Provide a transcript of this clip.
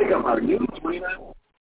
think I'm out of new 29.